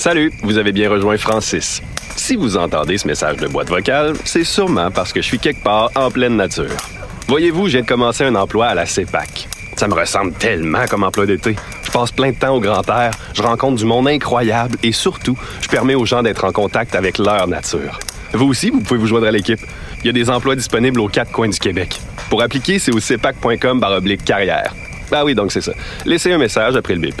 Salut, vous avez bien rejoint Francis. Si vous entendez ce message de boîte vocale, c'est sûrement parce que je suis quelque part en pleine nature. Voyez-vous, j'ai commencé un emploi à la CEPAC. Ça me ressemble tellement comme emploi d'été. Je passe plein de temps au grand air, je rencontre du monde incroyable et surtout, je permets aux gens d'être en contact avec leur nature. Vous aussi, vous pouvez vous joindre à l'équipe. Il y a des emplois disponibles aux quatre coins du Québec. Pour appliquer, c'est au cepac.com carrière. Ah oui, donc c'est ça. Laissez un message après le bip.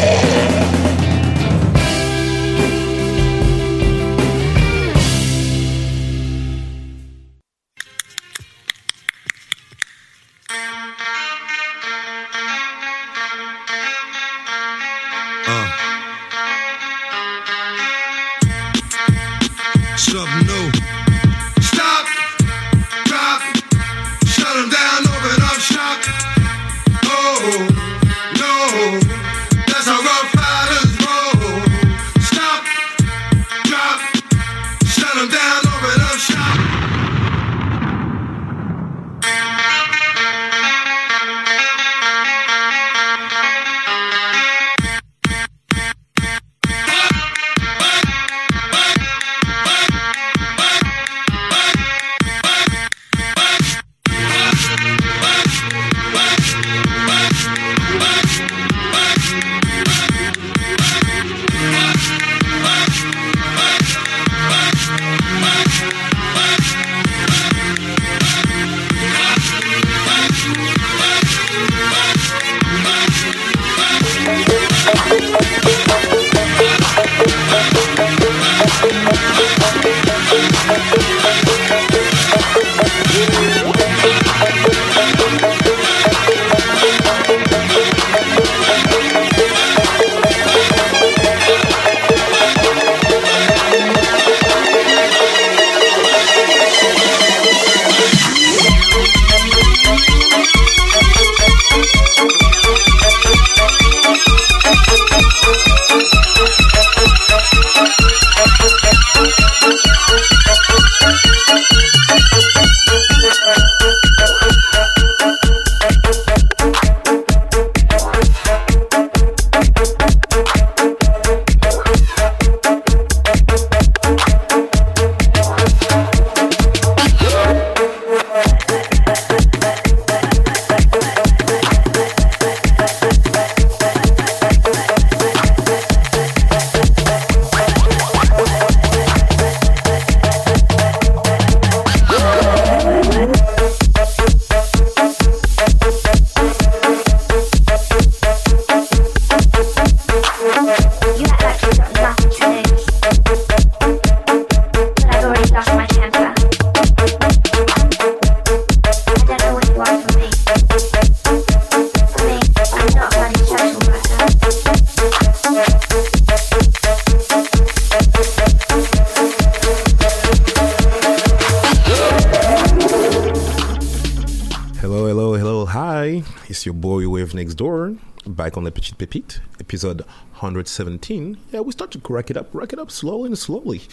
Petite Pépite, episode 117. Yeah, we start to crack it up, crack it up slowly and slowly.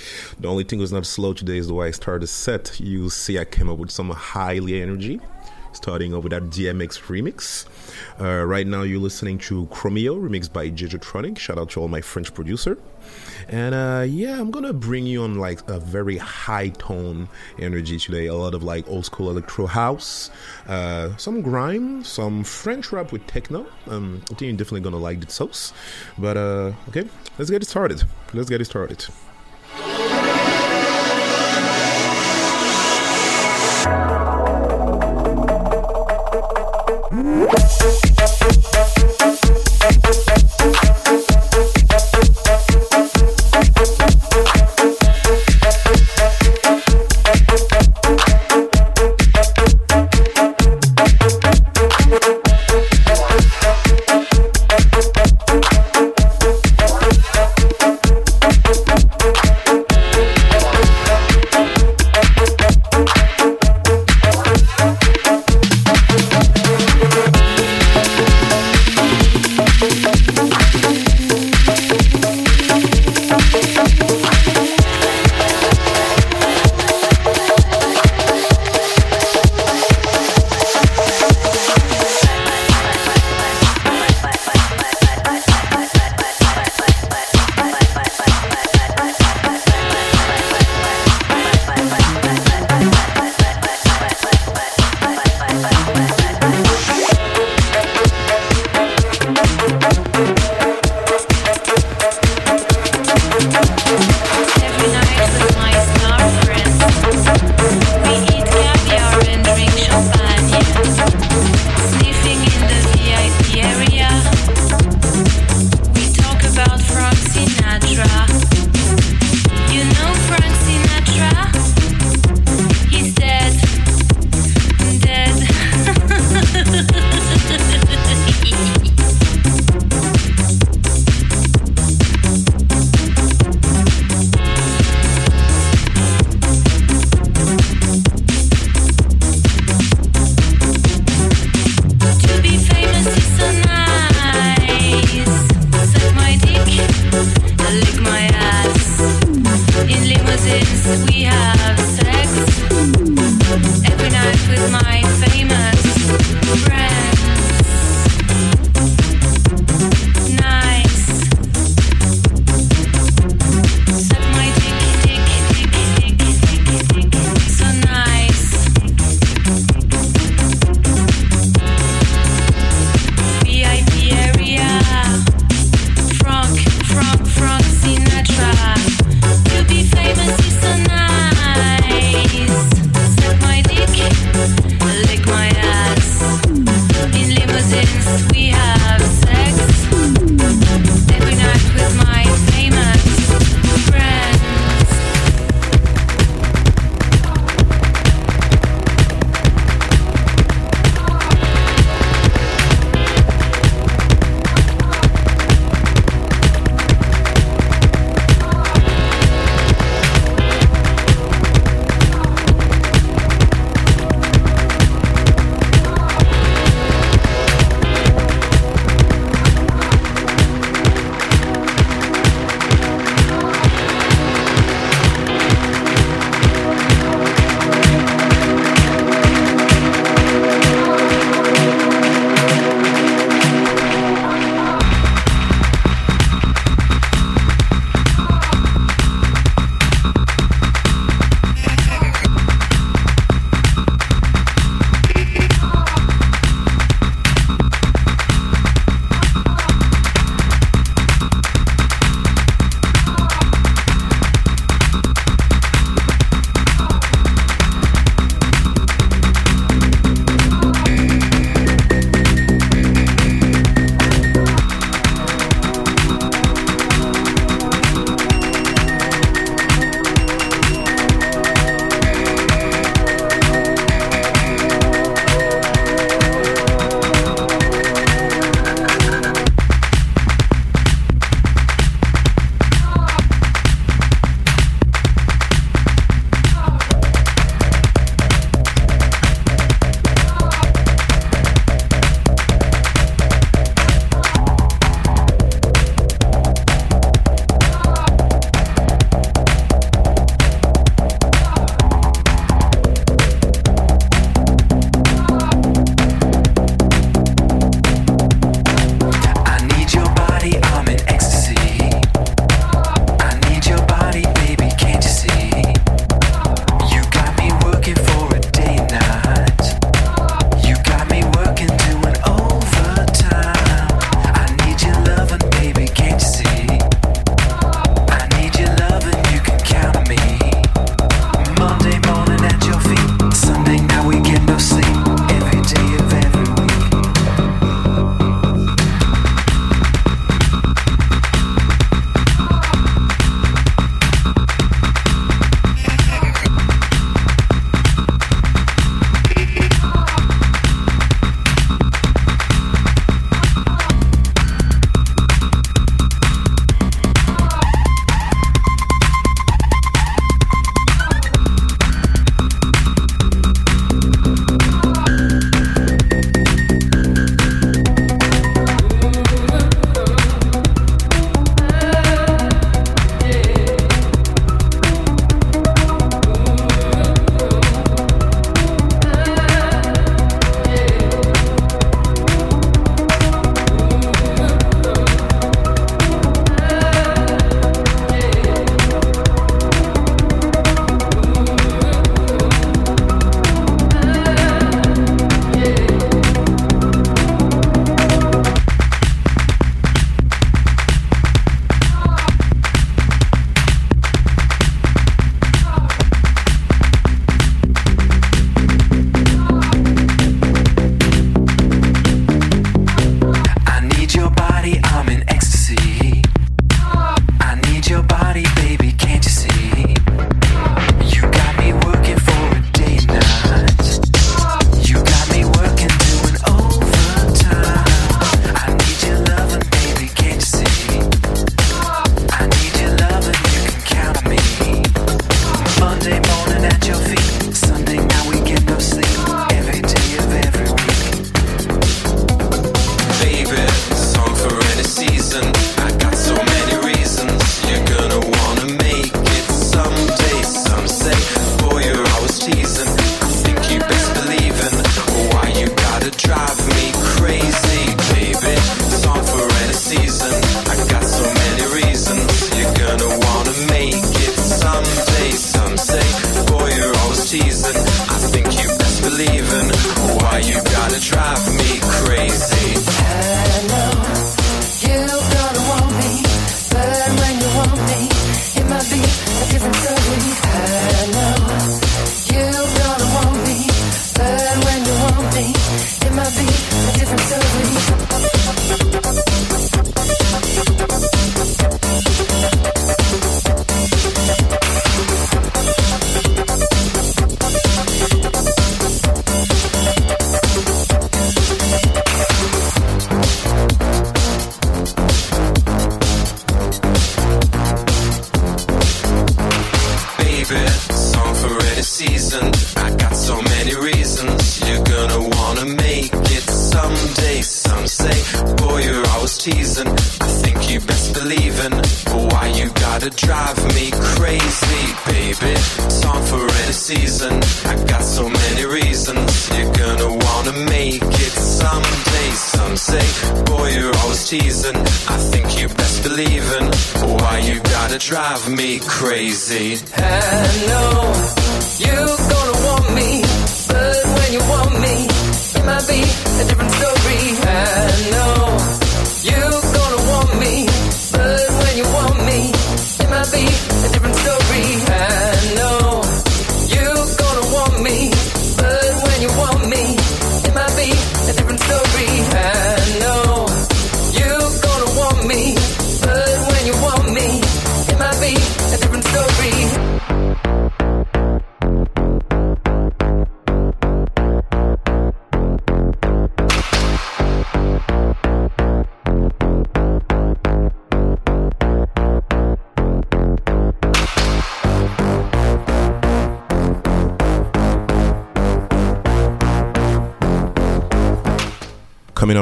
The only thing was not slow today is the way I started the set. You see, I came up with some highly energy, starting over with that DMX remix. Uh, right now, you're listening to Chromeo, remixed by Gigatronic. Shout out to all my French producer. And uh, yeah, I'm gonna bring you on like a very high tone energy today. A lot of like old school electro house, uh, some grime, some French rap with techno. Um, I think you're definitely gonna like the sauce. But uh, okay, let's get it started. Let's get it started. Thank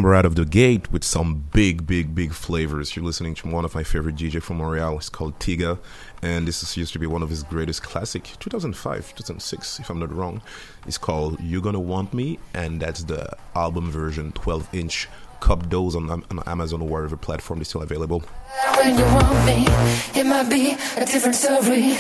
remember out of the gate with some big, big, big flavors. You're listening to one of my favorite DJ from Montreal. It's called Tiga, and this is, used to be one of his greatest classic, 2005, 2006, if I'm not wrong. It's called "You're Gonna Want Me," and that's the album version, 12 inch. Cup those on, on Amazon or whatever platform is still available. When you want me, it might be a different story.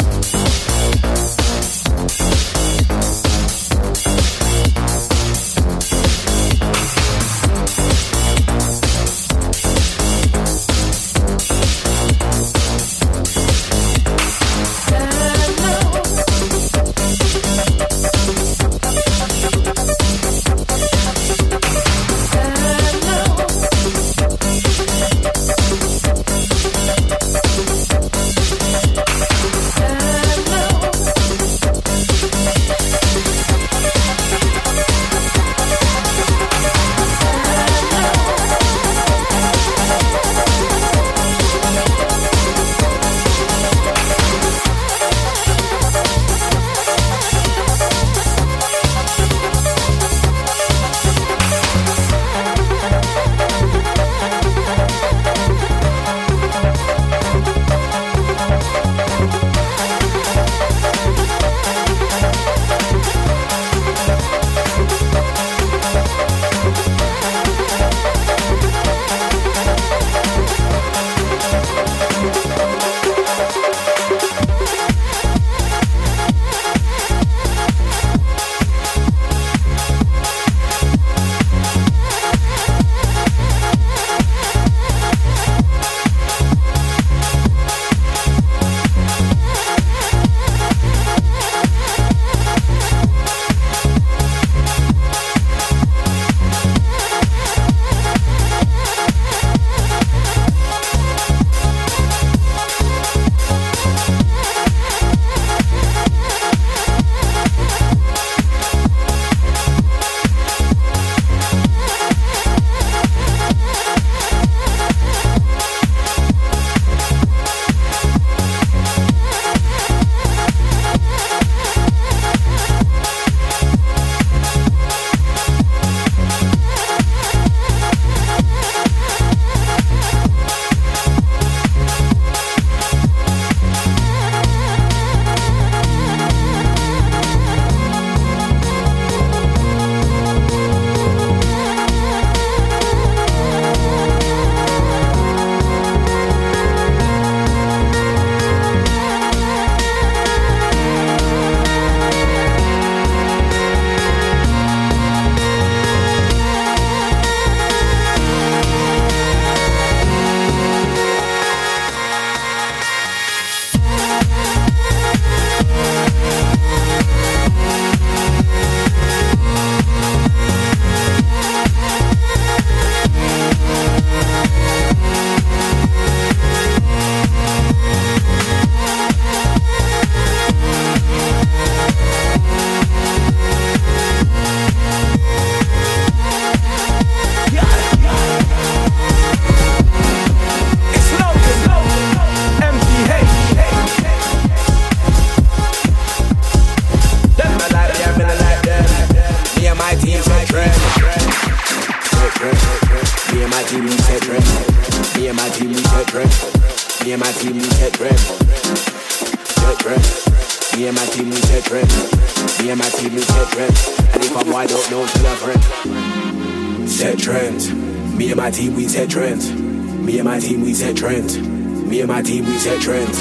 We set trends. Me and my team we set trends. Me and my team we set trends.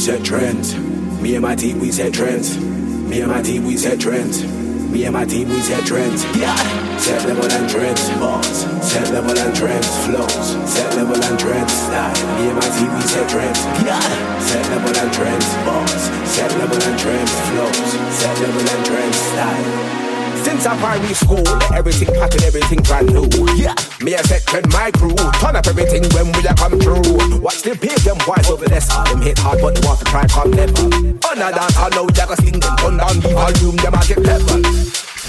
Set trends. Me and my team we set trends. Me and my team we set trends. Me and my team we set trends. Yeah. Set level and trends. Balls. Set level and trends. Flows. Set level and trends. Style. Me and my team we set trends. Yeah. Set level and trends. Balls. Set level and trends. Flows. Set level and trends. Style. Since our primary school, everything and everything brand new. Yeah, me a set trend my crew. Turn up everything when we a come through. Watch them pay them boys over. All them hit hard, but they want to try come never. On a dance, I know you sing them. Turn down the volume, them a get level.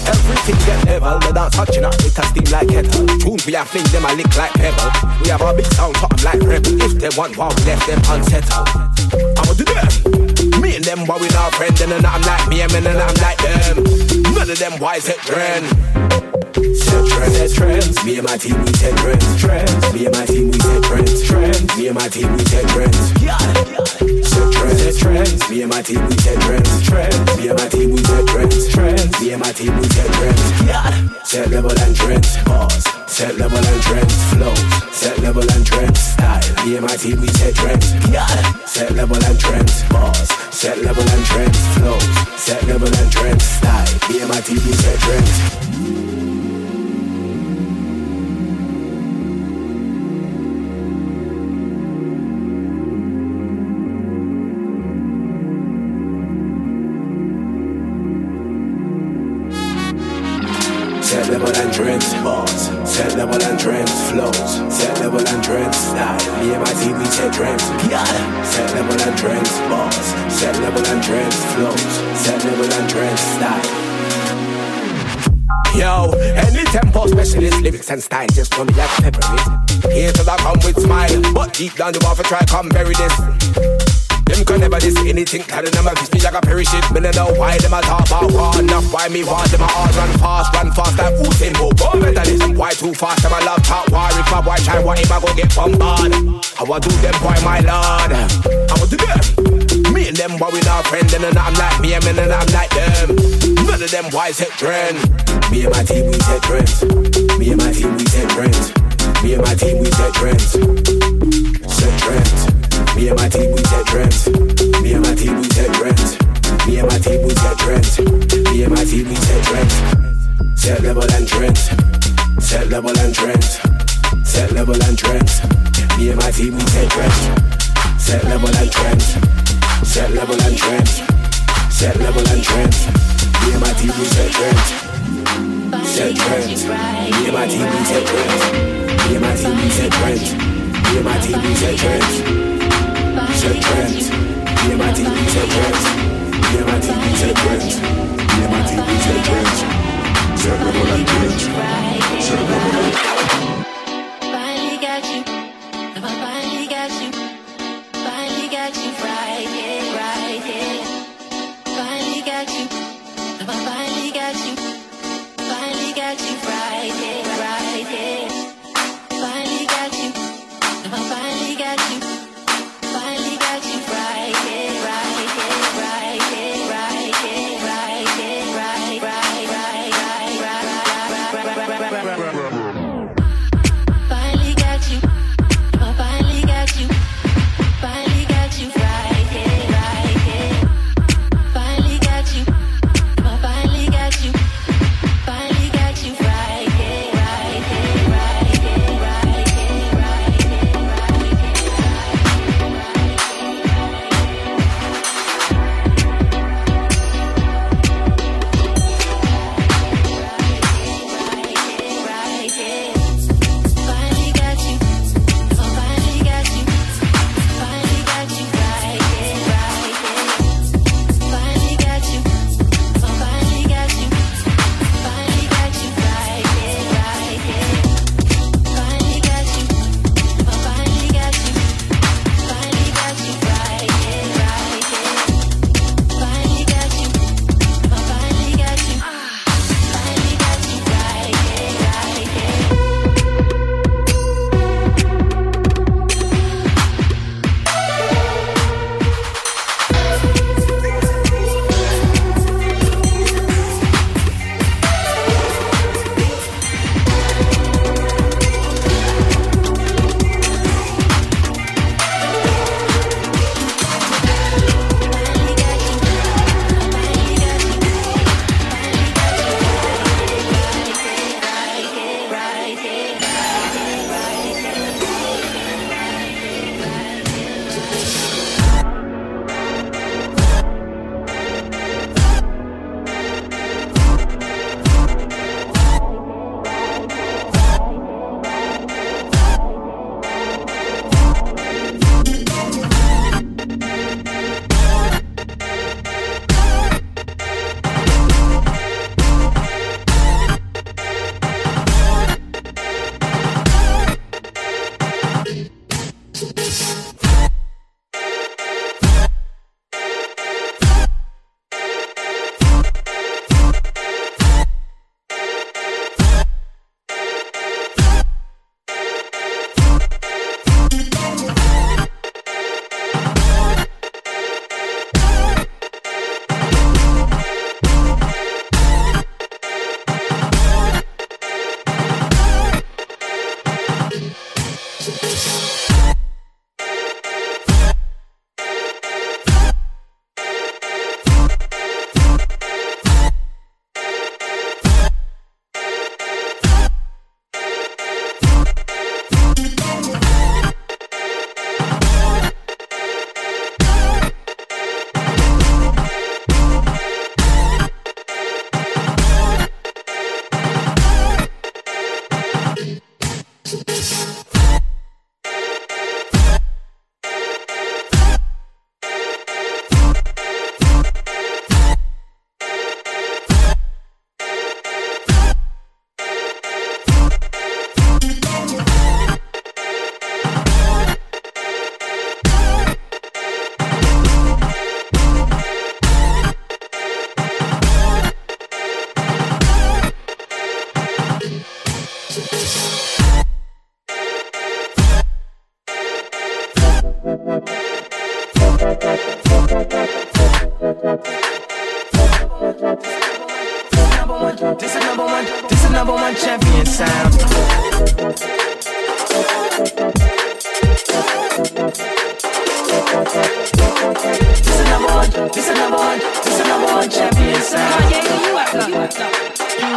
Everything get level, the dance touching up, it a steam like kettle. Tune we a fling them a lick like pebble. We have a big sound, something like rebel. If they want wow, left them unsettled. I'ma do them. Me and them, but we not friends, and I'm like me, and I'm like them. None of them wise at trend. Set trends, set trends. Me and my team, we set trends. Trends. Me and my team, we set trends. Trends. Me and my team, we set trends. Set trends, set trends. Me and my team, we set trends. Trends. Me and my team, we set trends. Trends. Me and my team, we set trends. Set level and trends. Pause. Set level and trends. flow. Set level and trends. Style. And my team, we set trends. Yeah. Set level and trends. Pause. Set level and trends. flow. Set level and trends. Style. And my team, we set trends. Trends. Yeah. Set level and trends, balls. Set level and trends, flows. Set level and trends, style. Yo, any tempo specialist, lyrics and style just for me like pepper. Here till I come with smile, but deep down the want to try come bury this. Them can never diss anything, telling them I fish me like a it. Me no know why them a talk about war enough. Why me want them a all run fast, run fast like Usain Bolt. Go better listen, why too fast? Them a love talk war. If a boy try, what him a go get bombarded? I want do them boy, my lord. I want do them. Me and them boy we not friends, and I'm like me, and me and I'm like them. None of them boys set trend. Me and my team we set trends. Me and my team we set trends. Me and my team we set trends. Set trends. Me and my team we set trends. Me and my team we set trends. Me and my team we set trends. Me and my team we set trends. Set level and trends. Set level and trends. Set level and trends. Me and my team we set trends. Set level and trends. Set level and trends. Set level and trends. Me and my team we set trends. Set trends. Me and my team we set trends. Me and my team we set trends. Me and my team we set trends c'est prêt. Il est bâti, c'est prêt. Il est bâti, c'est prêt. Il est bâti, c'est prêt. C'est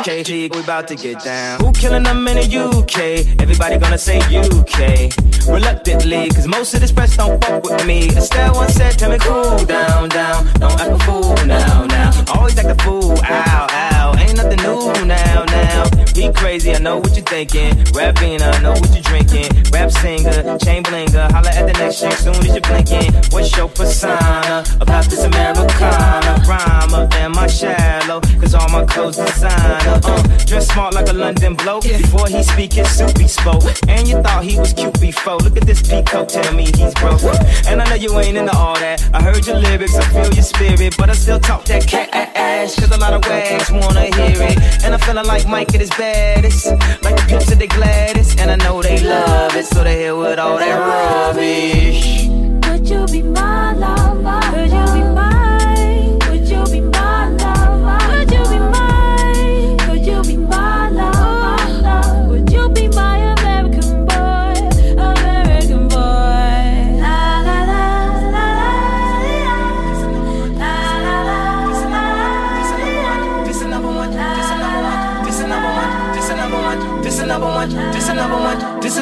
KG, we about to get down. Who killing them in the UK? Everybody gonna say UK. Reluctantly, cause most of this press don't fuck with me. Estelle once said, tell me cool down, down. Don't act a fool now, now. Always act a fool, ow, ow. Ain't nothing new now, now. Be crazy, I know what you're thinking. Rapping, I know what you're drinking. Rap singer, chain blinger. Holla at the next chick soon as you're blinking. What's your persona about this Americana? Rhymer, am I shallow? Cause all my clothes designer. Uh, dress smart like a London bloke. Before he speak, his soup he spoke. And you thought he was cute before. Look at this peacoat, tell me he's broke. And I know you ain't into all that. I heard your lyrics, I feel your spirit. But I still talk that cat ass. Cause a lot of wags wanna hear it. And I'm feeling like Mike at his baddest. Like the pimps at the gladdest. And I know they love it. So they hell with all that rubbish. Would you be my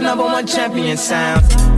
number one champion sound.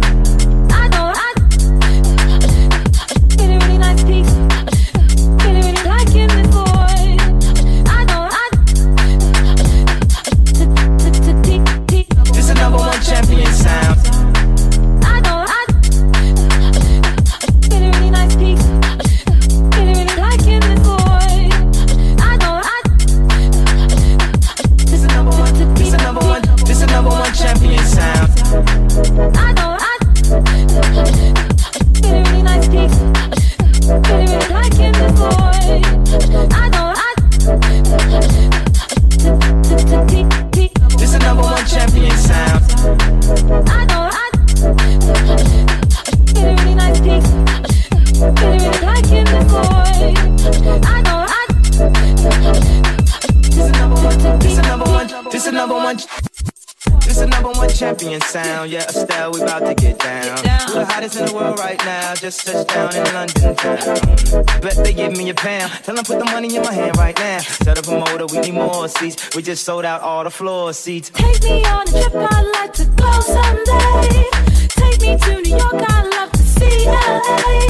Champion sound. Yeah, Estelle, we about to get down. The hottest in the world right now. Just touched down in London town. Bet they give me a pound. Tell them put the money in my hand right now. Set up a motor, we need more seats. We just sold out all the floor seats. take me on a trip. I'd like to go someday. Take me to New York. I'd love to see LA.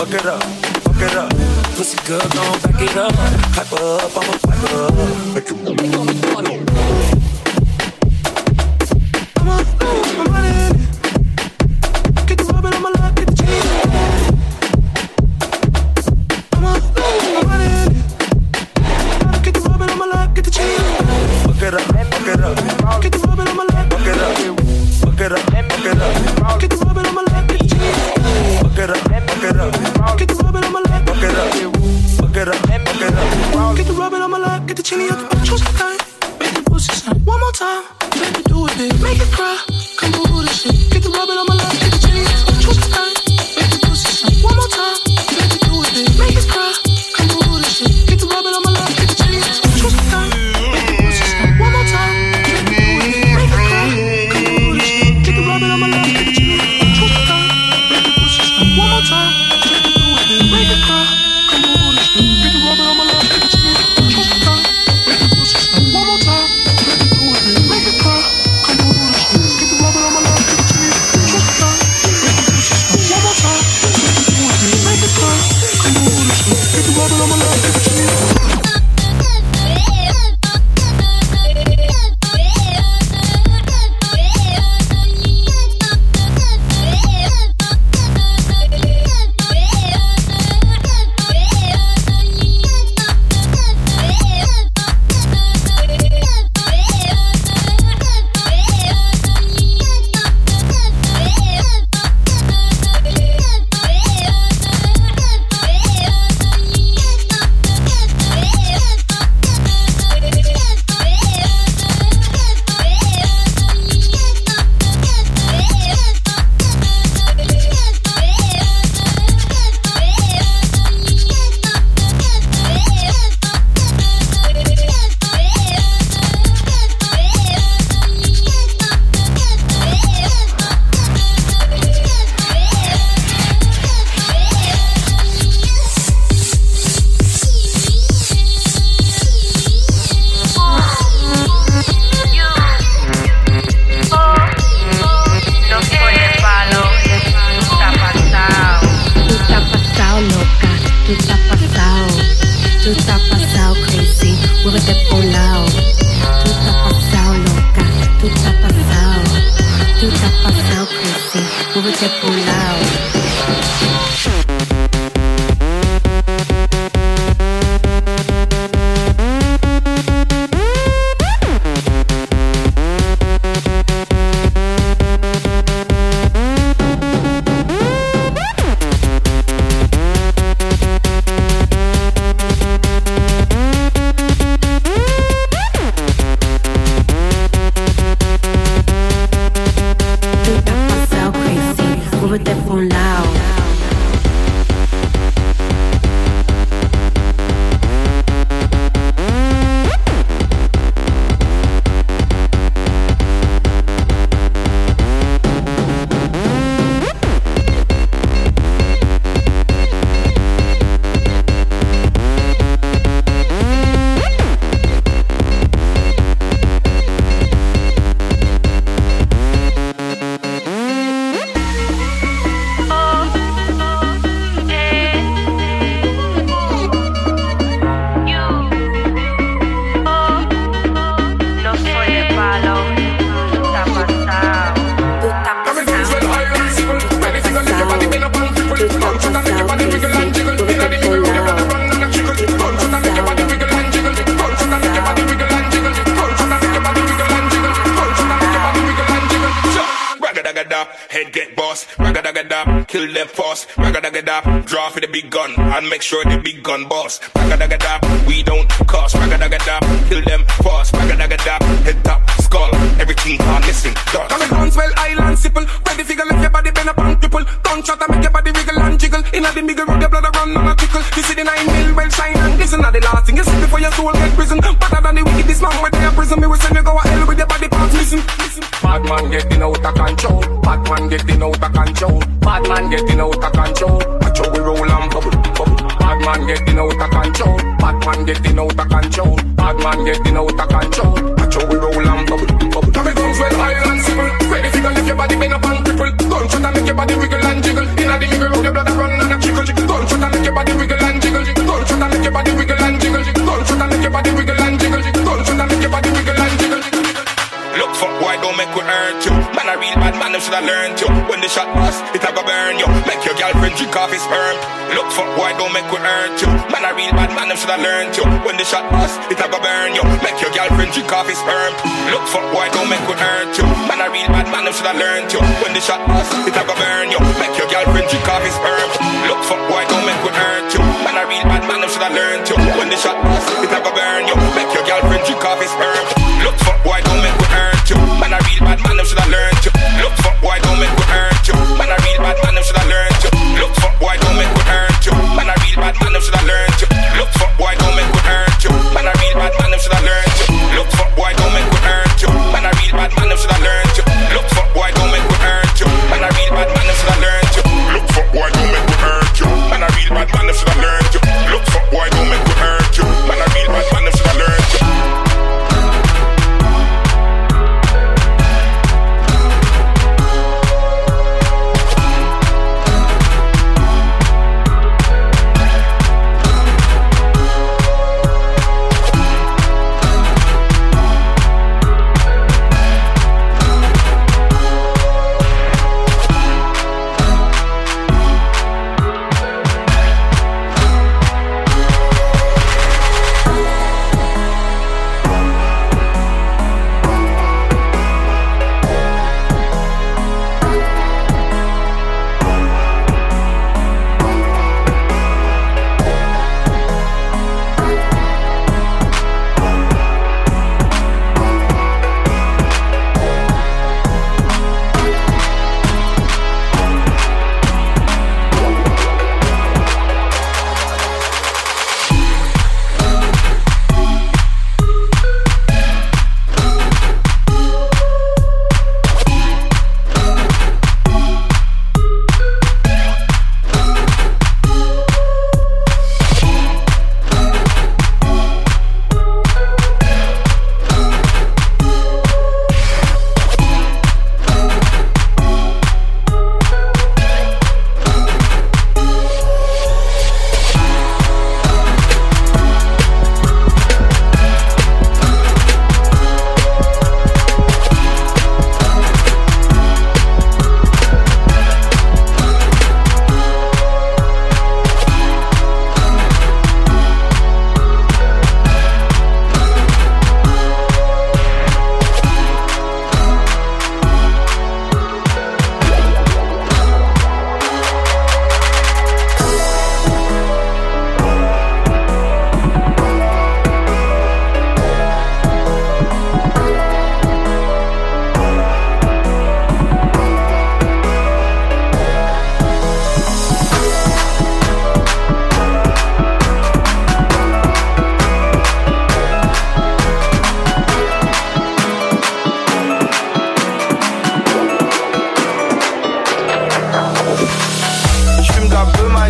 fuck it up, fuck it up. Pussy girl, gon' back it up. Hype up, I'ma pipe up. Make 'em, make 'em, sure should have learned you. When the shot pass, it a go burn you. Make your girlfriend drink off his sperm. Look for why don't make we hurt you. Man, a real bad man, them should have learned you. When the shot pass, it a go burn you. Make your girlfriend drink off his sperm. Look for why don't make we hurt you. Man, a real bad man, them should have learned you. When the shot pass, it a go burn you. Make your girlfriend drink off his sperm.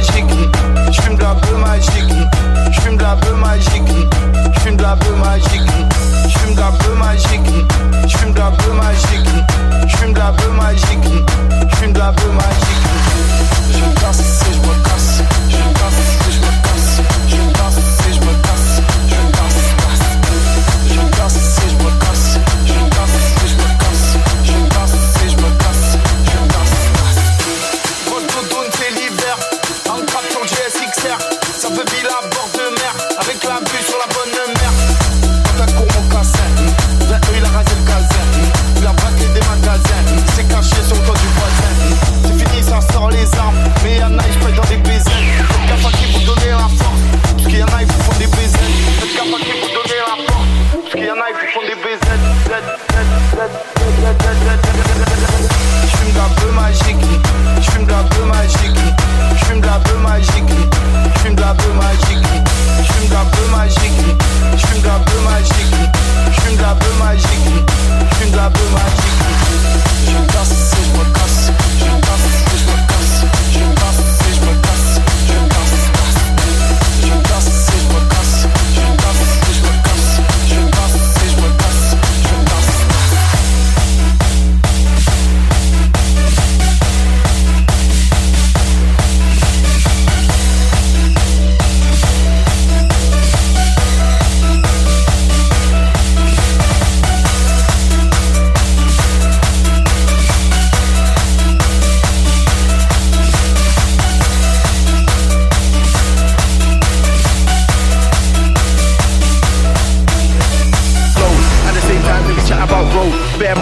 magique, je fume de la peu magique, je fume de la peu magique, je fume de la peu magique, je fume de la peu magique, je fume de la peu magique, je fume de la peu magique, je fume de la peu magique. Je me si je magique, je suis un peu magique, je suis un peu magique, je suis un peu magique.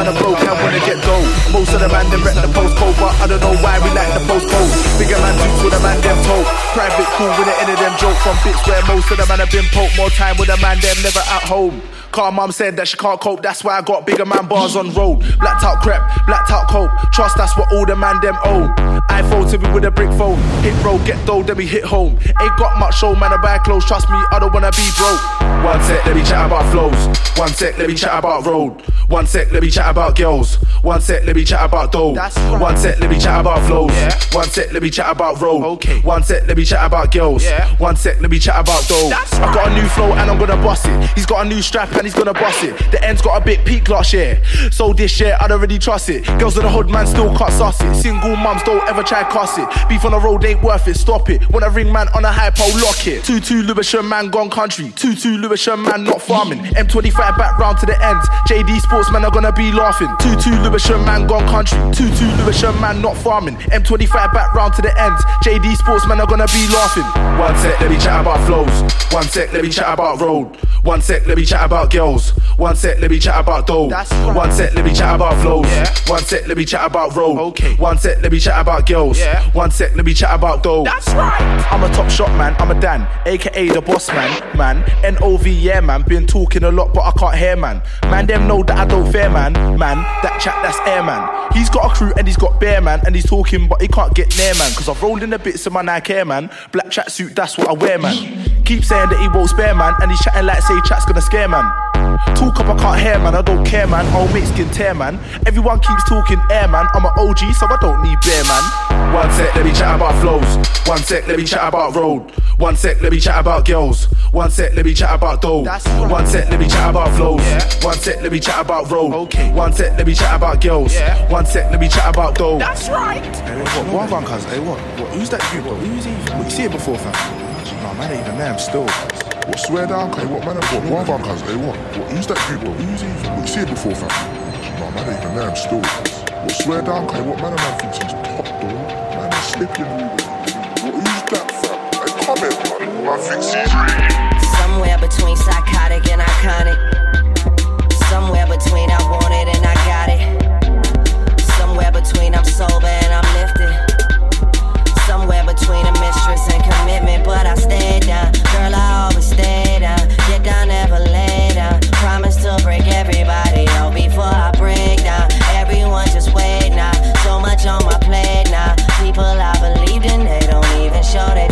Are broke and wanna get dough. Most of the man them rep the postcode, but I don't know why we like the postcode. Bigger man suits with a man them told. Private cool with the end of them joke from bits where most of the man have been poked. More time with a man them never at home. Car mum said that she can't cope, that's why I got bigger man bars on road. Blacked out crep, blacked out cope. Trust that's what all the man them own. iPhone to me with a brick phone. Hit road, get dough, then we hit home. Ain't got much show, man, I buy clothes. Trust me, I don't wanna be broke. One sec, let me chat about flows. One sec, let me chat about road. One sec, let me chat about girls. One sec, let me chat about dough. One sec, let me chat about flows. One sec, let me chat about road. Okay. One sec, let me chat about girls. One sec, let me chat about dough. I got a new flow and I'm gonna boss it. He's got a new strap and he's gonna boss it. The end's got a bit peak last year. So this year, I don't really trust it. Girls in the hood, man, still can't suss it. Single mums don't ever try cuss it. Beef on the road ain't worth it, stop it. When I ring man on a high pole, lock it. 2-2 Lewisham man gone country. 2-2 Lewisham man not farming. M25 back round to the ends. JD Sportsman are gonna be laughing. 2-2 Lewisham man gone country. 2-2 Lewisham man not farming. M25 back round to the ends. JD Sportsman are gonna be laughing. One sec, let me chat about flows. One sec, let me chat about road. One sec, let me chat about girls. One sec, let me chat about dough. One sec, let me chat about flows. One sec, let me chat about road. Okay. One sec, let me chat about girls. One sec, let me chat about dough. That's right. I'm a top shot man. I'm a Dan, aka the boss man. Man, N-O-V, yeah man. Been talking a lot, but I can't hear man. Man, them know that I don't fear man. Man, that chat, that's air man. He's got a crew and he's got bear man, and he's talking, but he can't get near man. Cause I've rolled in the bits of my Nike Air man. Black tracksuit, that's what I wear man. Keep saying that he won't spare man, and he's chatting like say chat's gonna scare man. Talk up, I can't hear, man. I don't care, man. I'll make skin tear, man. Everyone keeps talking air, man. I'm an OG, so I don't need bear, man. One sec, let me chat about flows. One sec, let me chat about road. One sec, let me chat about girls. One sec, let me chat about dough. One sec, let me chat about flows. One sec, let me chat about road. One sec, let me chat about girls. One sec, let me chat about dough. That's right. Hey, what, what, what, cuz? Hey, what, what? Who's that dude, though? Who's he? What, you see it before, fam? No, man, ain't even there. I'm still. What, swear down, hey, what, man, what, one van, cuz? Hey, what? Who's that though? Who's he? What, you see it before, fam? No, man, ain't there. I'm still. What, swear down, hey, what, man, man thinks he's top, though? Man, he's slipping. What, who's that, fam? Hey, come here, man. Man thinks he's. Somewhere between psychotic and iconic. Somewhere between I want it and I got it. Somewhere between I'm sober and I'm lifted. Between a mistress and commitment, but I stay down. Girl, I always stay down. Get down, never lay down. Promise to break everybody out before I break down. Everyone just wait now. So much on my plate now. People I believed in, they don't even show their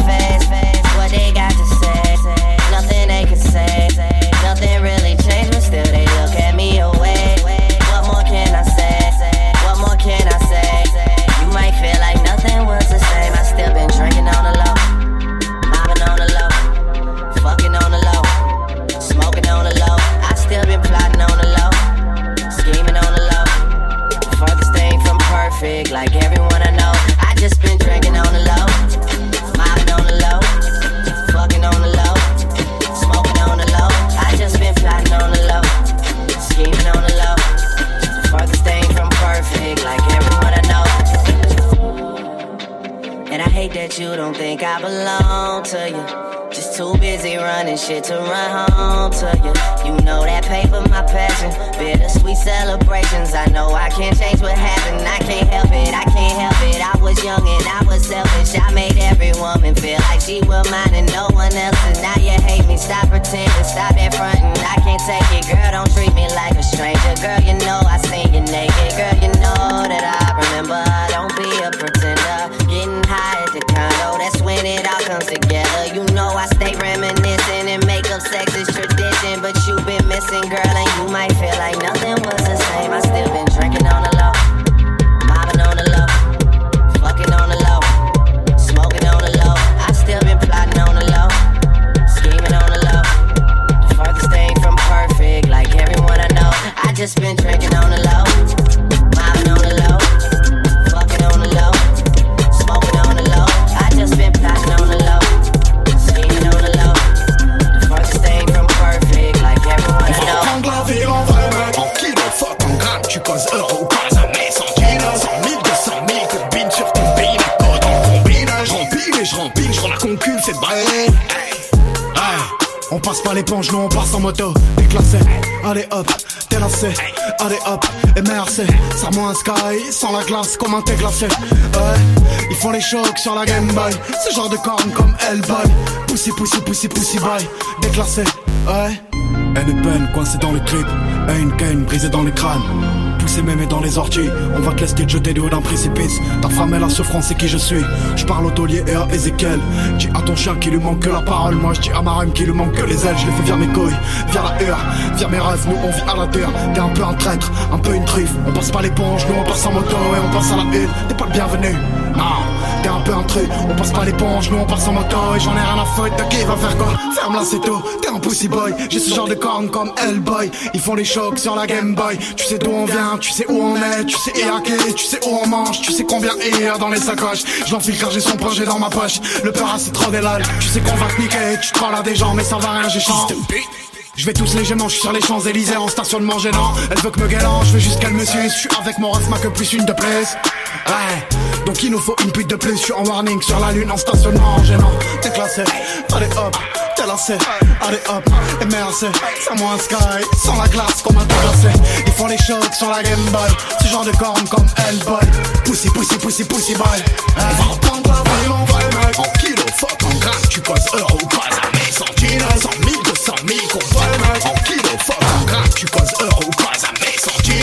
You don't think I belong to you. Just too busy running shit to run home to you. You know that paper, my passion. Bittersweet celebrations. I know I can't change what happened. I can't help it, I can't help it. I was young and I was selfish. I made every woman feel like she was mine and no one else. And now you hate me. Stop pretending, stop that fronting. I can't take it, girl. Don't treat me like a stranger. Girl, you know I seen you naked. Girl, you know that I remember. Don't be a it all comes together. You know I stay reminiscing and make up sex is tradition. But you been missing, girl, and you might feel like nothing was the same. I still been drinking on the low, on the low, fucking on the low, smoking on the low. I still been plotting on the low, scheming on the low. The thing from perfect, like everyone I know. I just been pas l'éponge, nous on passe en moto. Déclassé, allez hop, t'es lassé. Allez hop, MRC, ça un sky. Sans la glace, comme un glacé. Ouais, ils font les chocs sur la Game Boy. Ce genre de cornes comme Hellboy. Pussy, pussy, pussy, pussy boy. Déclassé, ouais. Elle est peine, coincée dans le clip. Une cane brisée dans les crânes. Poussé même dans les orties. On va te laisser te jeter du haut d'un précipice. Ta femme est la souffrance, c'est qui je suis. Je parle au taulier et à Ezekiel. Dis à ton chien qu'il lui manque que la parole. Moi je dis à ma reine qu'il lui manque que les ailes. Je les fais via mes couilles, via la heure, via mes rêves. Nous on vit à la terre. T'es un peu un traître, un peu une truffe. On passe pas l'éponge, nous on passe en moto et on passe à la une. T'es pas le bienvenu. Non, t'es un peu un truc, on passe pas l'éponge, nous on passe en moto et j'en ai rien à foutre de qui va faire quoi? Ferme là c'est tout, t'es un pussy boy, j'ai ce genre de cornes comme Hellboy. Ils font les chocs sur la Game Boy, tu sais d'où on vient, tu sais où on est, tu sais hacker, tu sais où on mange, tu sais combien il y a dans les sacoches. Je l'enfile car j'ai son projet dans ma poche, le peur c'est trop délal, tu sais qu'on va te niquer, tu te crois là des gens mais ça va rien, j'ai chance. Je vais tous légèrement, je suis sur les Champs-Élysées en stationnement gênant. Elle veut que me galant, je veux juste qu'elle me suive. Je suis avec mon ref, que plus une de plus. Ouais, donc il nous faut une pute de plus. Je suis en warning sur la lune en stationnement gênant. T'es classé, allez hop, t'es lancé, allez hop, et merci. C'est moi un sky, sans la glace comme un glacé. Ils font les chocs sur la Game Boy. Ce genre de cornes comme Hellboy. Pussy, pussy, pussy, pussy boy. On va reprendre la ville, on va le mec. En kilo, fuck, en gramme, tu poses euro ou pas à mes centimes. Cent mille, deux cent mille, qu'on voit le mec. En kilo, fuck, en gramme, tu poses euro ou pas à mes centimes.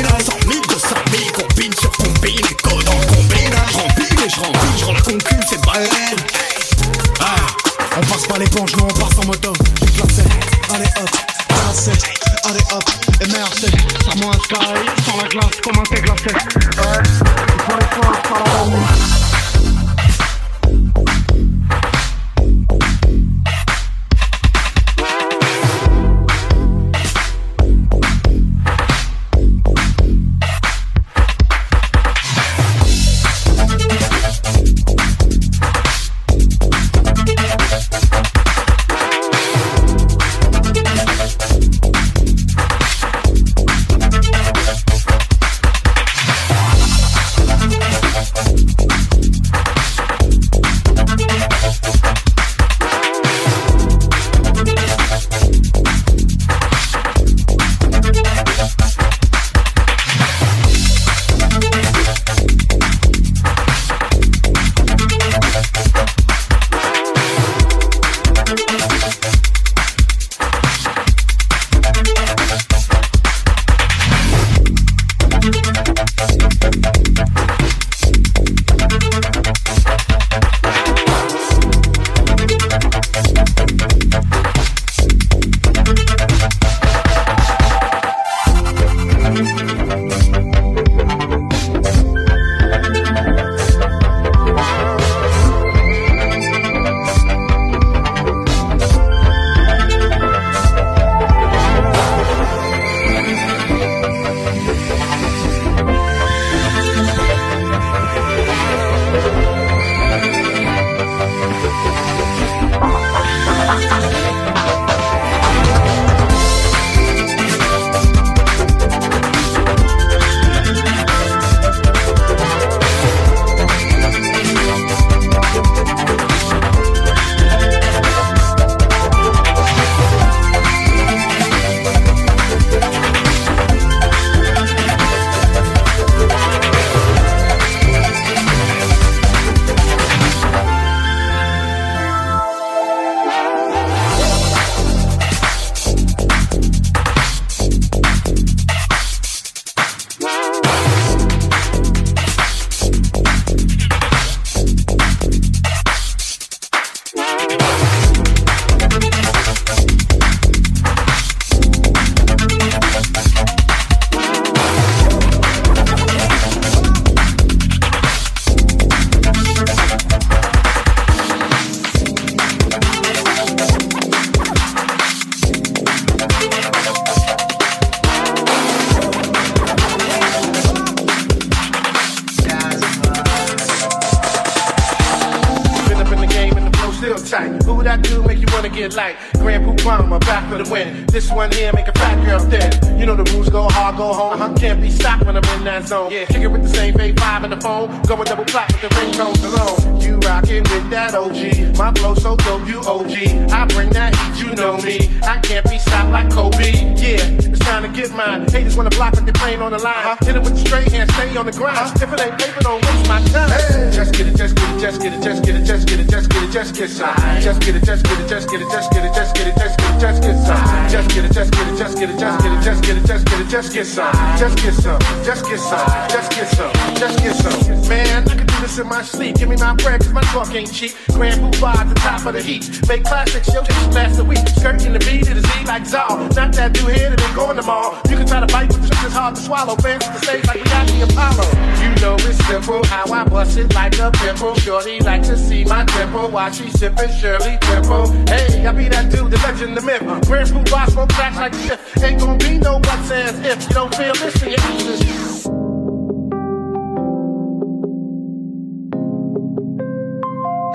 Puba, back for the win. This one here make a fat girl thin. You know the rules go hard, go home. Uh-huh. Can't be stopped when I'm in that zone. Yeah. Kick it with the same fave five in the phone. Going double plat with the ringtones alone. You rockin' with that OG. My flow so dope, you OG. I bring that heat, you know me. I can't be stopped like Kobe. Yeah, time to get mine. Haters wanna block like they playing on the line. Hit it with the straight hand, stay on the grind. If it ain't paper, don't waste my time. Just get it, just get it, just get it, just get it, just get it, just get it, just get some. Just get it, just get it, just get it, just get it, just get it, just get it, just get some. Just get it, just get it, just get it, just get it, just get it, just get it, just get some. Just get some, just get some, just get some, just. Man, I can do this in my sleep. Give me my bread, cause my talk ain't cheap. Grand at the top of the heat. Make classics, yo, this last a week. Skirting the beat to the Z like Zal. Not that dude here that ain't going tomorrow. You can try to bite, but the truth is hard to swallow. Fans to the stage like we got the Apollo. You know it's simple how I bust it like a pimple. Shorty like to see my temple while she sipping Shirley Temple. Hey, I be that dude, the legend, the myth. Grand Puba smoke tracks like shit. Ain't gonna be no buts as if you don't feel this in your ears.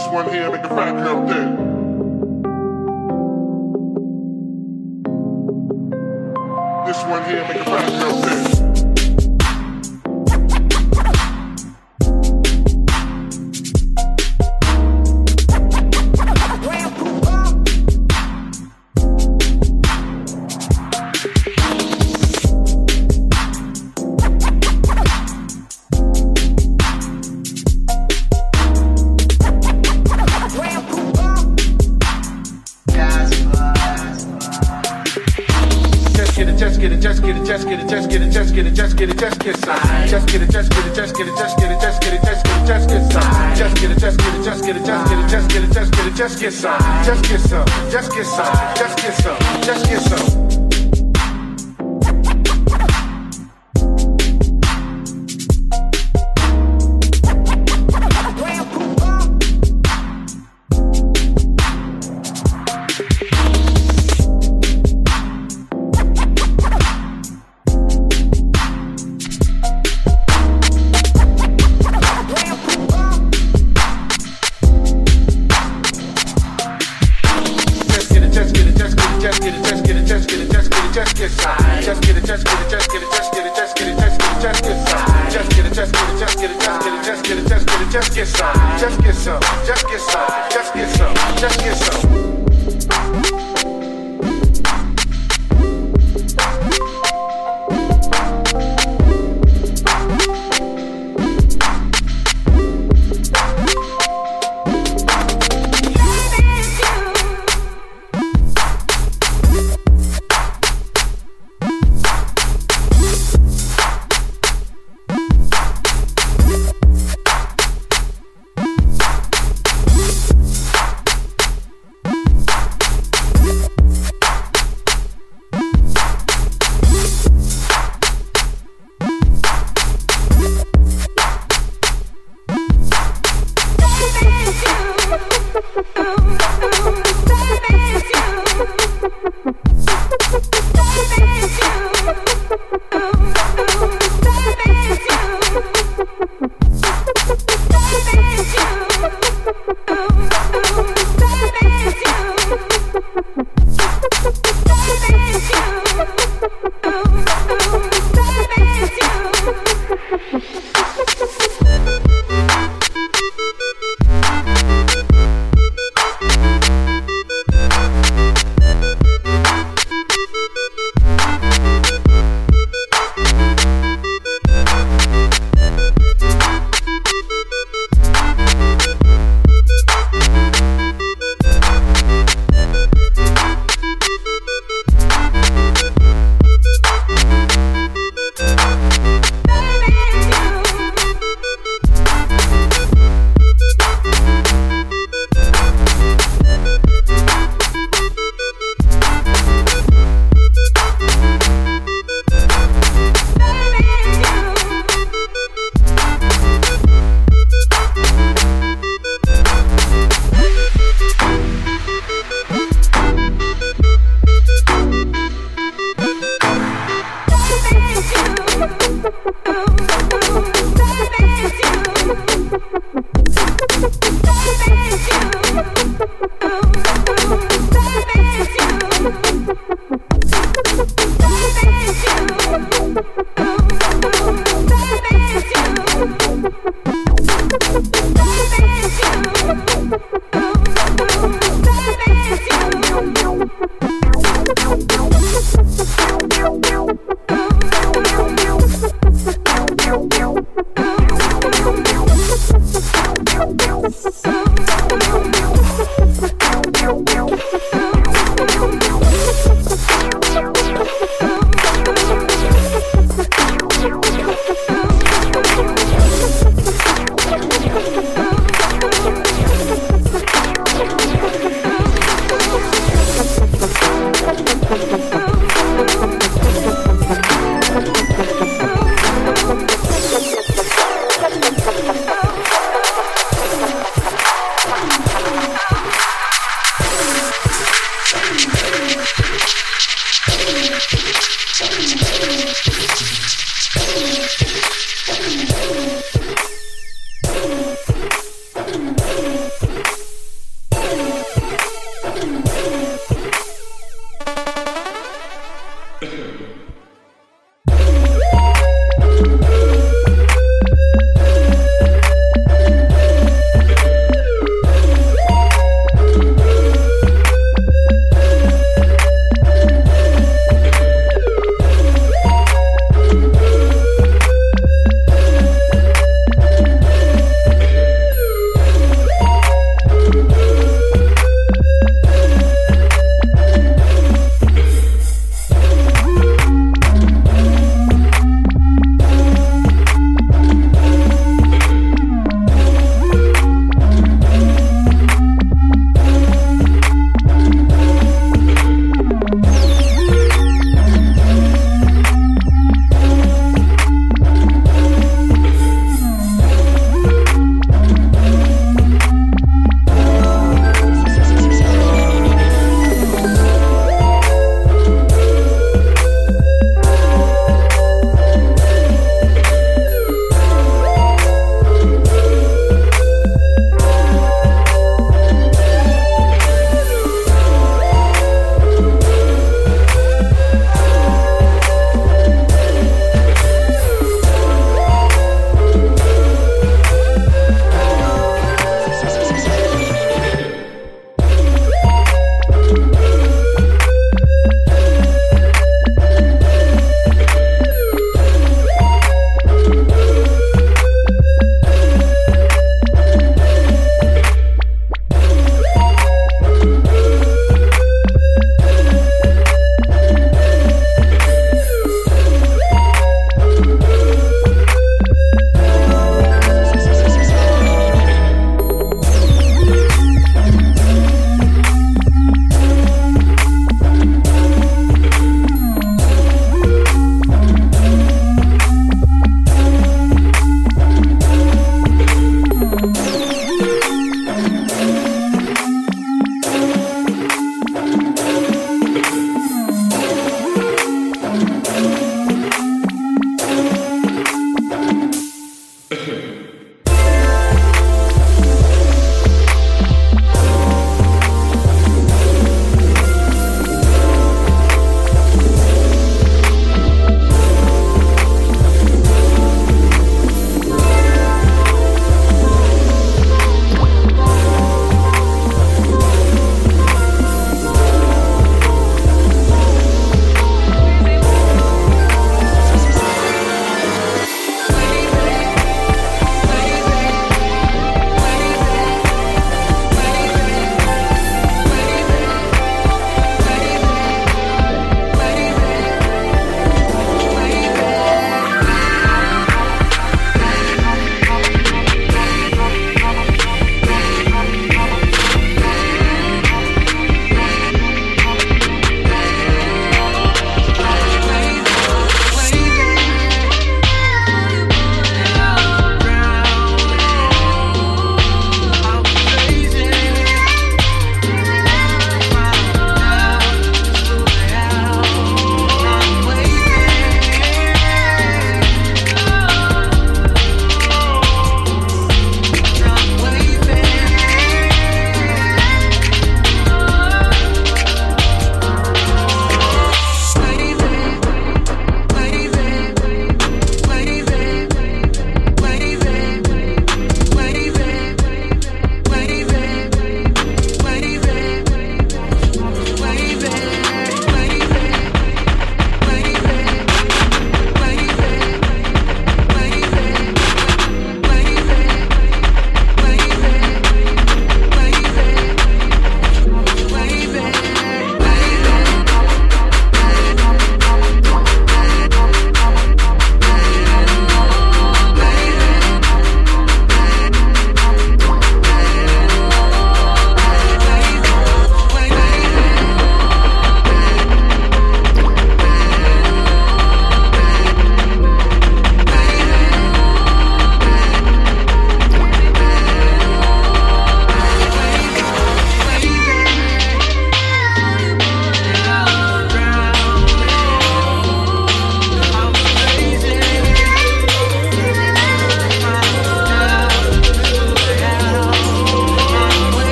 This one here make a fat girl dead. This one here make a fat girl dead. It, just get it, just get it, just get it, just get it, just get it, just get it, just get some. Just get it, just get it, just get it, just get it, just get it, just get it, just get some. Just get it, just get it, just get it, just get it, just get it, just get it, just get some. Just get some, just get some, just get some, just get some.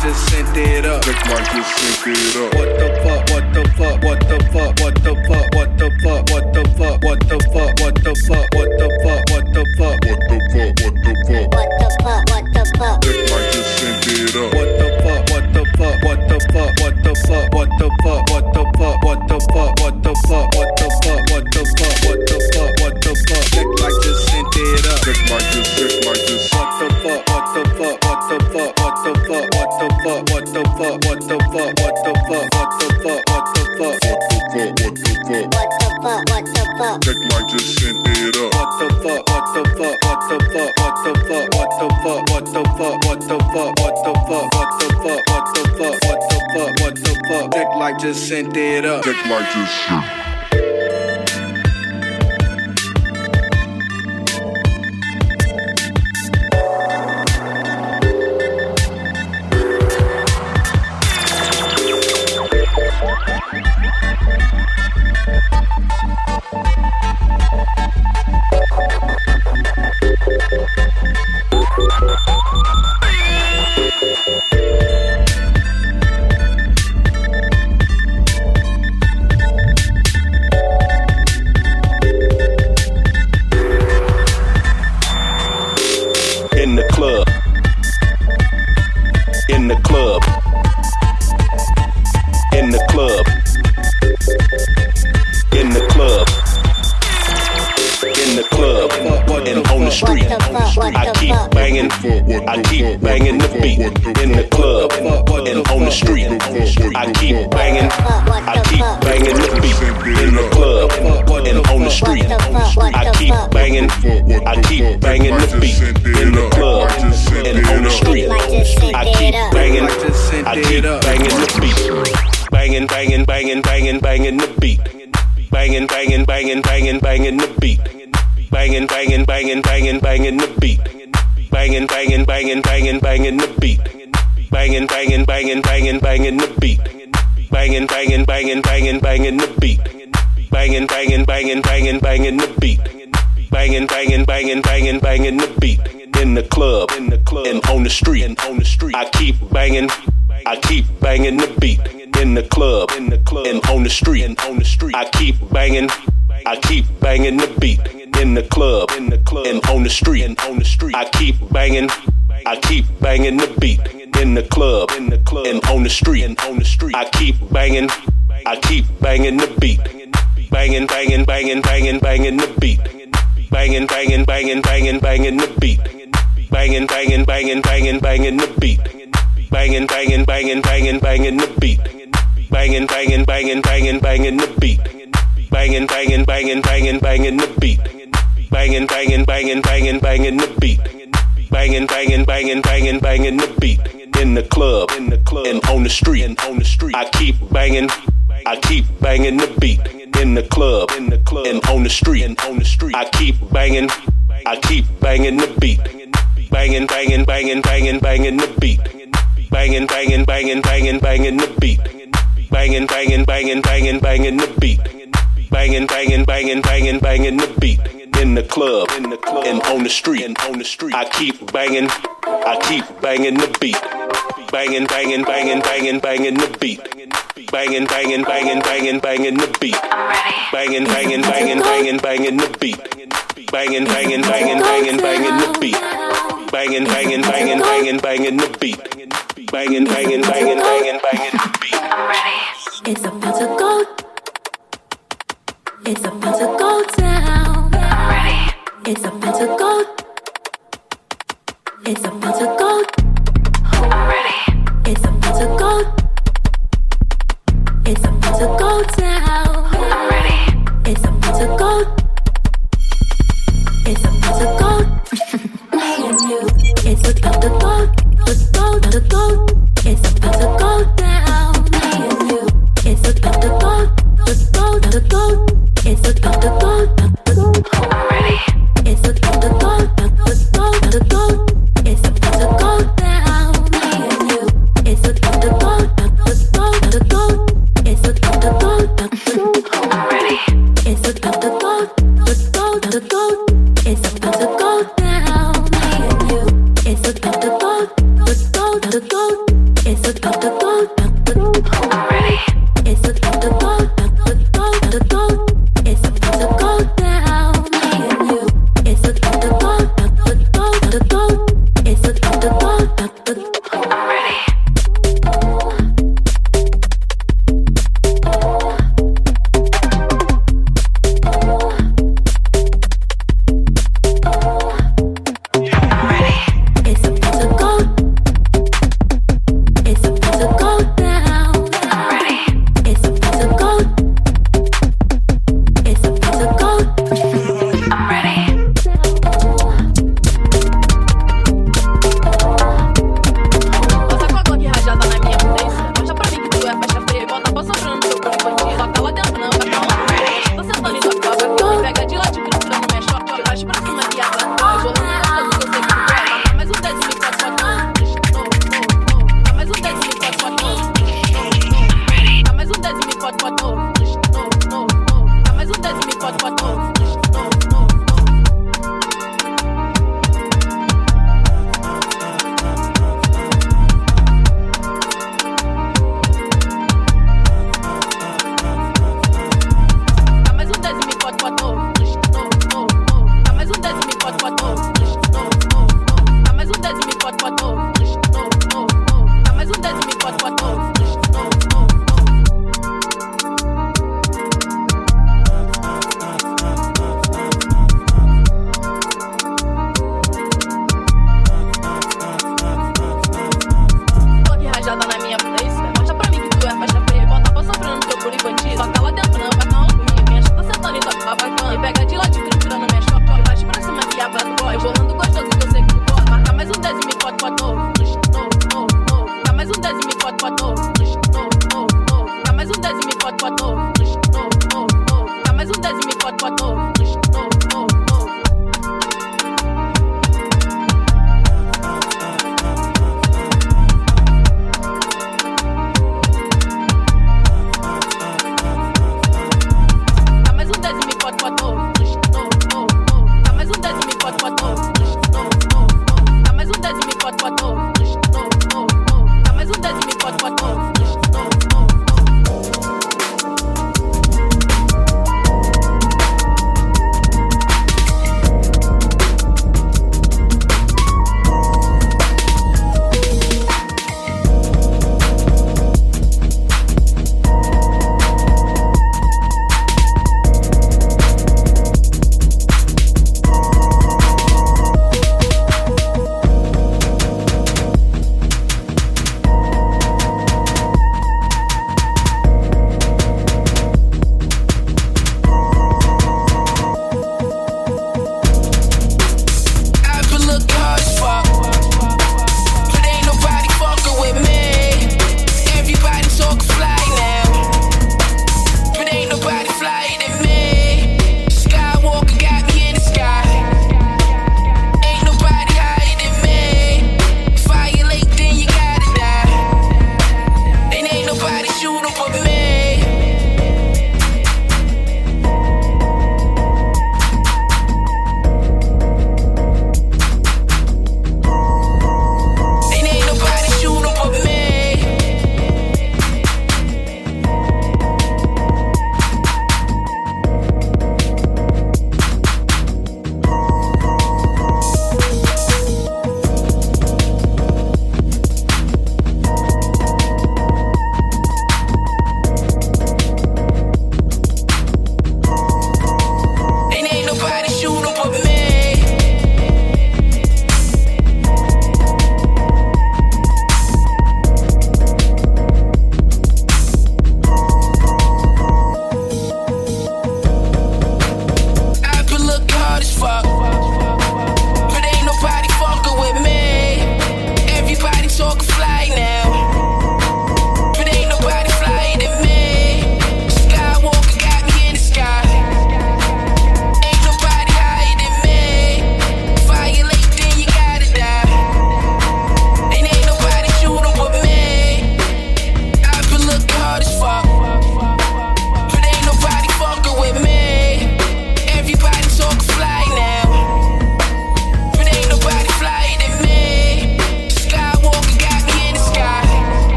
Just sent it up. Check like the fuck, what the fuck, what the fuck, what the fuck, what the fuck, what the fuck, what the fuck, what the fuck, what the fuck, just sent it up. Just, just. What the fuck, what the fuck, what the fuck, what the fuck, what the fuck, what the fuck, what the fuck, what the fuck, what the fuck, what the fuck, what the fuck, what the fuck, what the fuck, what the fuck. Just sent it up. What the fuck, what the fuck, what the fuck, what the fuck, what the fuck, what the fuck, what the fuck, what the fuck, what the fuck, what the fuck, what the fuck, what the fuck the fuck? Nick like just sent it up. Nick like just sent. Club. In the club. In the club. In the club. And on the street. I keep banging. I keep banging the beat. In the club. And on the street. I keep banging. I keep banging the beat. In the club. And on the street. I keep banging. I keep banging the beat. In the club. And on the street. I keep banging. I keep banging the beat. Banging, banging, banging, banging, banging the beat. Banging, banging, banging, banging, banging the beat. Banging, banging, banging, banging, banging the beat. Banging, banging, banging, banging, banging the beat. Banging, banging, banging, banging, banging the beat. Banging, banging, banging, banging, banging the beat. Banging, banging, banging, banging, banging the beat. Banging, banging, banging, banging, banging the beat. in the club, in the club, and on the street, and on the street. I keep banging, I keep banging the beat in the club, in the club, and on the street, and on the street. I keep banging, I keep banging the beat in the club, in the club, and on the street, and on the street. I keep banging, I keep banging the beat in the club, in the club, and on the street, and on the street. I keep banging, I keep banging the beat, banging, banging, banging, banging, banging the beat, banging, banging, banging, banging, banging the beat, banging, banging, banging, banging, banging the beat, banging, banging, banging, banging, banging the beat, banging, banging, banging, banging, banging the beat, banging, banging, banging, banging, banging the beat, banging, banging, banging, banging, banging the beat, banging, banging, banging, banging, banging the beat in the club, in the club, and on the street, and on the street. I keep banging, I keep banging the beat in the club, in the club, and on the street, and on the street. I keep banging, I keep banging the beat, banging, banging, banging, banging, banging the beat, banging, banging, banging, banging, banging the beat, banging, banging, banging, banging, banging the beat, banging, banging, banging, banging, banging the beat in the club, in the club, and on the street, and on the street. I keep banging, I keep banging the beat, banging, banging, banging, banging, banging the beat, banging, banging, banging, banging, banging the beat, banging, banging, banging, banging, banging the beat, banging, banging, banging, banging, banging the beat, banging, banging, banging, banging, banging the beat, banging, banging, banging, banging, banging the beat. It's about to go. It's about to go down. Ready. It's about to go. It's about to go. Ready. It's about to go. It's about to go down. Ready. It's about to go. It's about to go. It's about to go. To go. To go. It's about to go down. It's about. To go. It's about to go. To go. Ready.